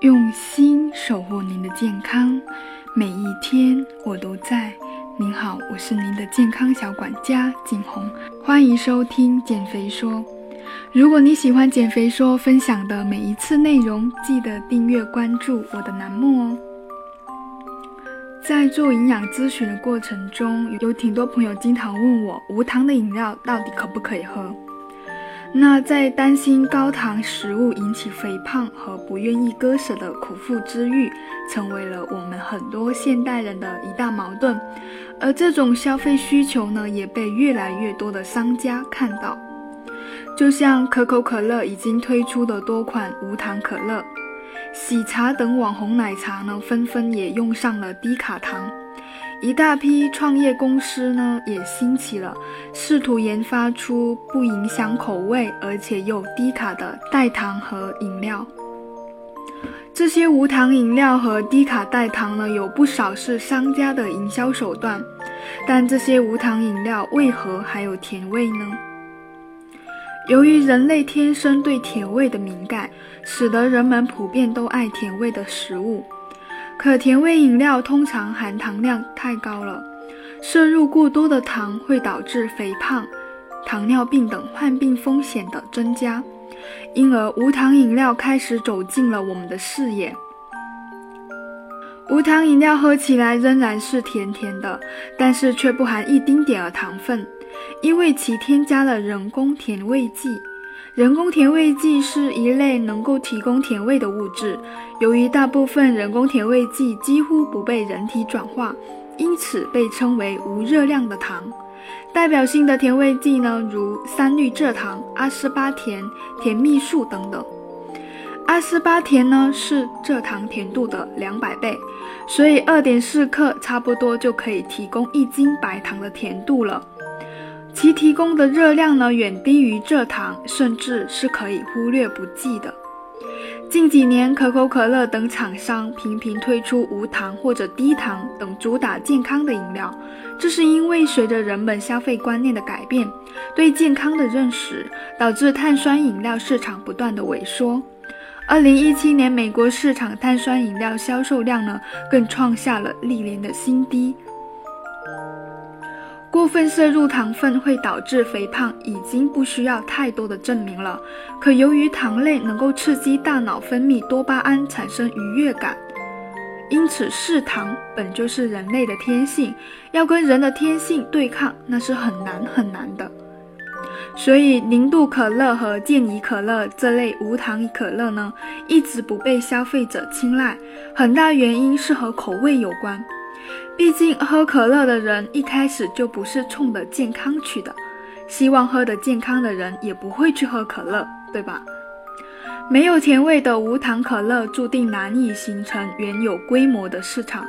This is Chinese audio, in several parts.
用心守护您的健康，每一天我都在。您好，我是您的健康小管家景红，欢迎收听减肥说。如果你喜欢减肥说分享的每一次内容，记得订阅关注我的栏目哦。在做营养咨询的过程中，有挺多朋友经常问我，无糖的饮料到底可不可以喝？那在担心高糖食物引起肥胖和不愿意割舍的苦腹之欲，成为了我们很多现代人的一大矛盾。而这种消费需求呢，也被越来越多的商家看到。就像可口可乐已经推出的多款无糖可乐，喜茶等网红奶茶呢，纷纷也用上了低卡糖。一大批创业公司呢，也兴起了，试图研发出不影响口味，而且又低卡的代糖和饮料。这些无糖饮料和低卡代糖呢，有不少是商家的营销手段。但这些无糖饮料为何还有甜味呢？由于人类天生对甜味的敏感，使得人们普遍都爱甜味的食物。可甜味饮料通常含糖量太高了，摄入过多的糖会导致肥胖、糖尿病等患病风险的增加，因而无糖饮料开始走进了我们的视野。无糖饮料喝起来仍然是甜甜的，但是却不含一丁点的糖分，因为其添加了人工甜味剂。人工甜味剂是一类能够提供甜味的物质。由于大部分人工甜味剂几乎不被人体转化，因此被称为无热量的糖。代表性的甜味剂呢，如三氯蔗糖、阿斯巴甜、甜蜜素等等。阿斯巴甜呢是蔗糖甜度的两百倍，所以二点四克差不多就可以提供一斤白糖的甜度了。其提供的热量呢，远低于蔗糖，甚至是可以忽略不计的。近几年，可口可乐等厂商频频推出无糖或者低糖等主打健康的饮料，这是因为随着人们消费观念的改变，对健康的认识，导致碳酸饮料市场不断的萎缩。二零一七年，美国市场碳酸饮料销售量呢，更创下了历年的新低。部分摄入糖分会导致肥胖，已经不需要太多的证明了。可由于糖类能够刺激大脑分泌多巴胺，产生愉悦感，因此嗜糖本就是人类的天性，要跟人的天性对抗，那是很难很难的。所以，零度可乐和健怡可乐这类无糖可乐呢，一直不被消费者青睐，很大原因是和口味有关。毕竟喝可乐的人一开始就不是冲着健康去的，希望喝的健康的人也不会去喝可乐，对吧？没有甜味的无糖可乐注定难以形成原有规模的市场。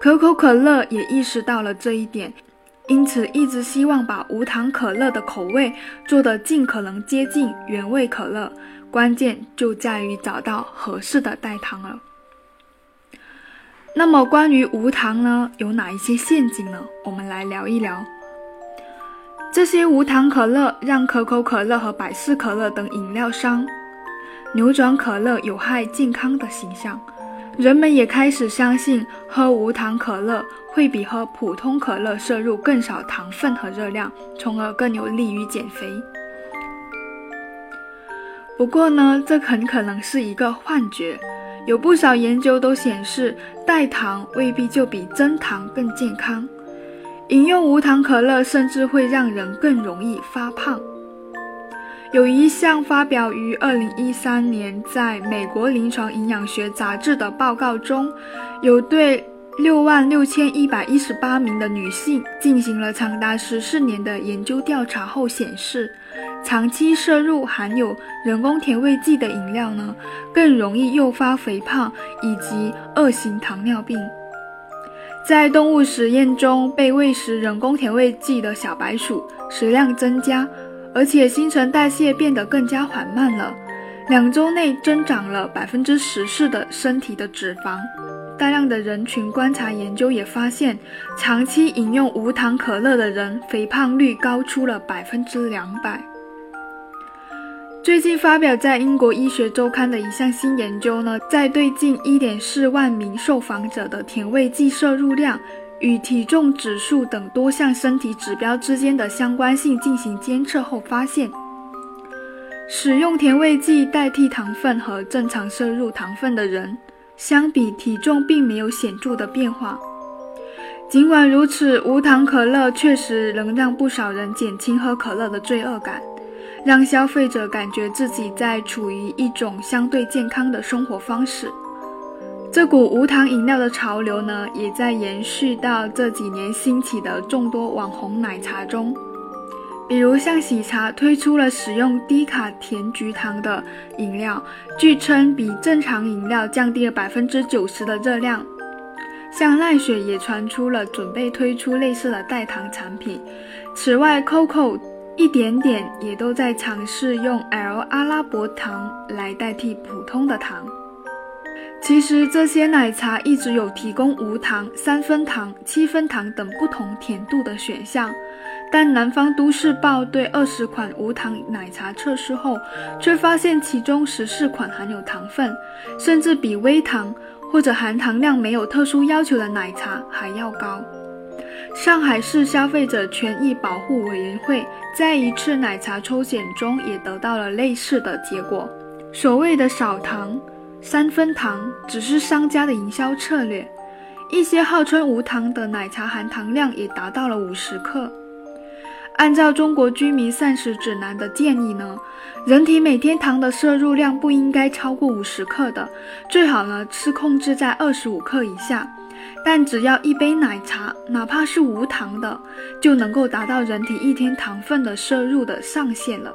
可口可乐也意识到了这一点，因此一直希望把无糖可乐的口味做得尽可能接近原味可乐，关键就在于找到合适的代糖了。那么关于无糖呢，有哪一些陷阱呢？我们来聊一聊。这些无糖可乐让可口可乐和百事可乐等饮料商扭转可乐有害健康的形象，人们也开始相信喝无糖可乐会比喝普通可乐摄入更少糖分和热量，从而更有利于减肥。不过呢，这很可能是一个幻觉。有不少研究都显示，代糖未必就比增糖更健康。饮用无糖可乐甚至会让人更容易发胖。有一项发表于2013年在美国临床营养学杂志的报告中，有对6万6118名的女性进行了长达十四年的研究调查后显示。长期摄入含有人工甜味剂的饮料呢，更容易诱发肥胖以及二型糖尿病。在动物实验中，被喂食人工甜味剂的小白鼠食量增加，而且新陈代谢变得更加缓慢了，两周内增长了百分之十四的身体的脂肪。大量的人群观察研究也发现，长期饮用无糖可乐的人，肥胖率高出了百分之两百。最近发表在英国医学周刊的一项新研究呢，在对近1.4万名受访者的甜味剂摄入量与体重指数等多项身体指标之间的相关性进行监测后发现，使用甜味剂代替糖分和正常摄入糖分的人相比，体重并没有显著的变化。尽管如此，无糖可乐确实能让不少人减轻喝可乐的罪恶感。让消费者感觉自己在处于一种相对健康的生活方式。这股无糖饮料的潮流呢，也在延续到这几年兴起的众多网红奶茶中。比如像喜茶推出了使用低卡甜菊糖的饮料，据称比正常饮料降低了百分之九十的热量。像奈雪也传出了准备推出类似的代糖产品。此外，Coco。一点点也都在尝试用 L 阿拉伯糖来代替普通的糖。其实这些奶茶一直有提供无糖、三分糖、七分糖等不同甜度的选项，但南方都市报对二十款无糖奶茶测试后，却发现其中十四款含有糖分，甚至比微糖或者含糖量没有特殊要求的奶茶还要高。上海市消费者权益保护委员会在一次奶茶抽检中也得到了类似的结果。所谓的少糖、三分糖只是商家的营销策略，一些号称无糖的奶茶含糖量也达到了五十克。按照中国居民膳食指南的建议呢，人体每天糖的摄入量不应该超过五十克的，最好呢是控制在二十五克以下。但只要一杯奶茶，哪怕是无糖的，就能够达到人体一天糖分的摄入的上限了。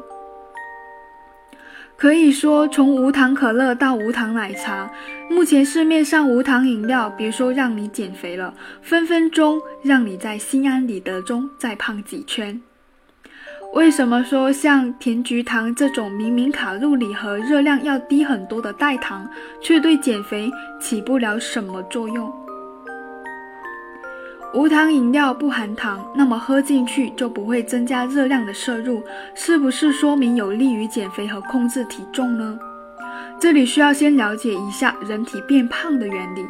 可以说，从无糖可乐到无糖奶茶，目前市面上无糖饮料，别说让你减肥了，分分钟让你在心安理得中再胖几圈。为什么说像甜菊糖这种明明卡路里和热量要低很多的代糖，却对减肥起不了什么作用？无糖饮料不含糖，那么喝进去就不会增加热量的摄入，是不是说明有利于减肥和控制体重呢？这里需要先了解一下人体变胖的原理。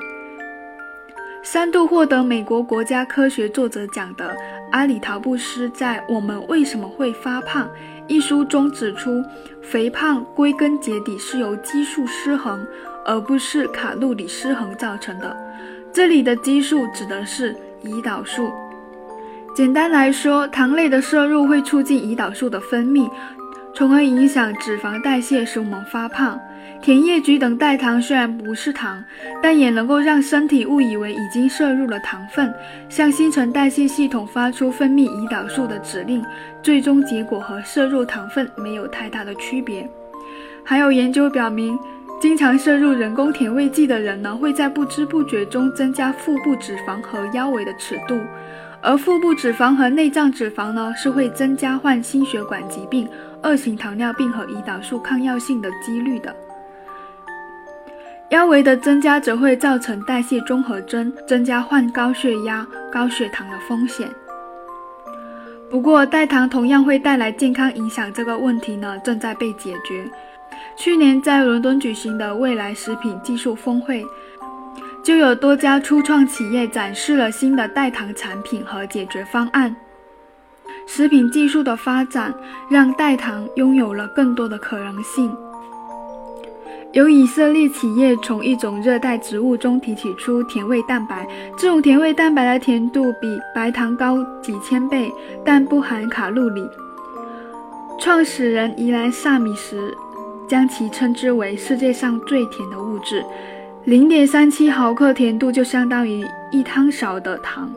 三度获得美国国家科学作者奖的阿里陶布斯在《我们为什么会发胖》一书中指出，肥胖归根结底是由激素失衡，而不是卡路里失衡造成的。这里的激素指的是。胰岛素，简单来说，糖类的摄入会促进胰岛素的分泌，从而影响脂肪代谢，使我们发胖。甜叶菊等代糖虽然不是糖，但也能够让身体误以为已经摄入了糖分，向新陈代谢系统发出分泌胰岛素的指令，最终结果和摄入糖分没有太大的区别。还有研究表明。经常摄入人工甜味剂的人呢，会在不知不觉中增加腹部脂肪和腰围的尺度，而腹部脂肪和内脏脂肪呢，是会增加患心血管疾病、二型糖尿病和胰岛素抗药性的几率的。腰围的增加则会造成代谢综合征，增加患高血压、高血糖的风险。不过，代糖同样会带来健康影响，这个问题呢，正在被解决。去年在伦敦举行的未来食品技术峰会，就有多家初创企业展示了新的代糖产品和解决方案。食品技术的发展让代糖拥有了更多的可能性。有以色列企业从一种热带植物中提取出甜味蛋白，这种甜味蛋白的甜度比白糖高几千倍，但不含卡路里。创始人伊兰萨米什。将其称之为世界上最甜的物质，零点三七毫克甜度就相当于一汤勺的糖。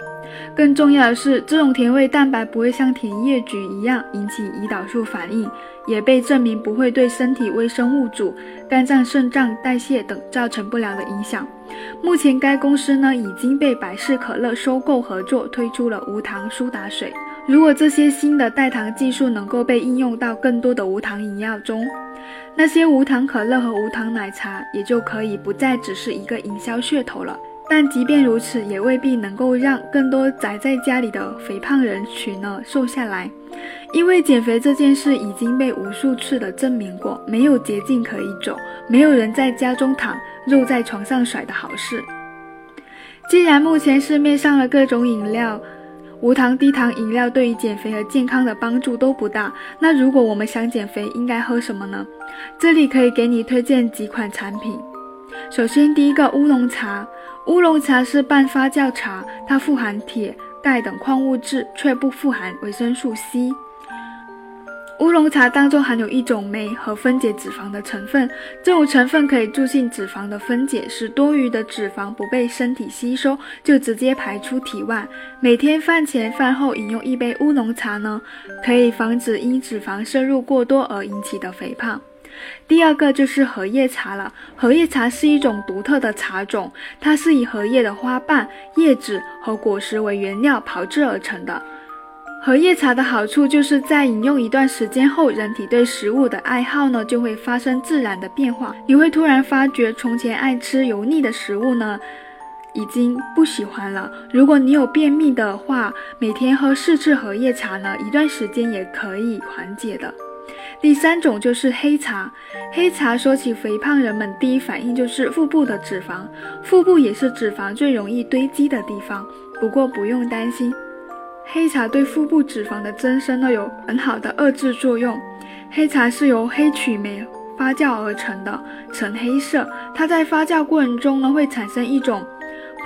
更重要的是，这种甜味蛋白不会像甜叶菊一样引起胰岛素反应，也被证明不会对身体微生物组、肝脏、肾脏代谢等造成不良的影响。目前，该公司呢已经被百事可乐收购合作，推出了无糖苏打水。如果这些新的代糖技术能够被应用到更多的无糖饮料中，那些无糖可乐和无糖奶茶也就可以不再只是一个营销噱头了。但即便如此，也未必能够让更多宅在家里的肥胖人群呢瘦下来。因为减肥这件事已经被无数次的证明过，没有捷径可以走，没有人在家中躺，肉在床上甩的好事。既然目前市面上的各种饮料，无糖、低糖饮料对于减肥和健康的帮助都不大，那如果我们想减肥，应该喝什么呢？这里可以给你推荐几款产品。首先，第一个乌龙茶，乌龙茶是半发酵茶，它富含铁、钙等矿物质，却不富含维生素 C。乌龙茶当中含有一种酶和分解脂肪的成分，这种成分可以促进脂肪的分解，使多余的脂肪不被身体吸收，就直接排出体外。每天饭前饭后饮用一杯乌龙茶呢，可以防止因脂肪摄入过多而引起的肥胖。第二个就是荷叶茶了，荷叶茶是一种独特的茶种，它是以荷叶的花瓣、叶子和果实为原料炮制而成的。荷叶茶的好处就是在饮用一段时间后，人体对食物的爱好呢就会发生自然的变化。你会突然发觉，从前爱吃油腻的食物呢，已经不喜欢了。如果你有便秘的话，每天喝四次荷叶茶呢，一段时间也可以缓解的。第三种就是黑茶，黑茶说起肥胖，人们第一反应就是腹部的脂肪，腹部也是脂肪最容易堆积的地方。不过不用担心。黑茶对腹部脂肪的增生呢有很好的遏制作用。黑茶是由黑曲霉发酵而成的，呈黑色。它在发酵过程中呢会产生一种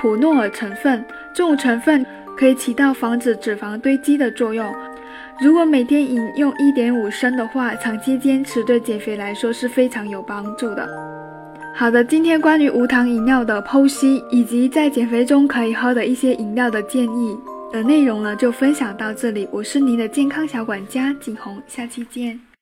普诺尔成分，这种成分可以起到防止脂肪堆积的作用。如果每天饮用一点五升的话，长期坚持对减肥来说是非常有帮助的。好的，今天关于无糖饮料的剖析，以及在减肥中可以喝的一些饮料的建议。的内容呢，就分享到这里。我是您的健康小管家景红，下期见。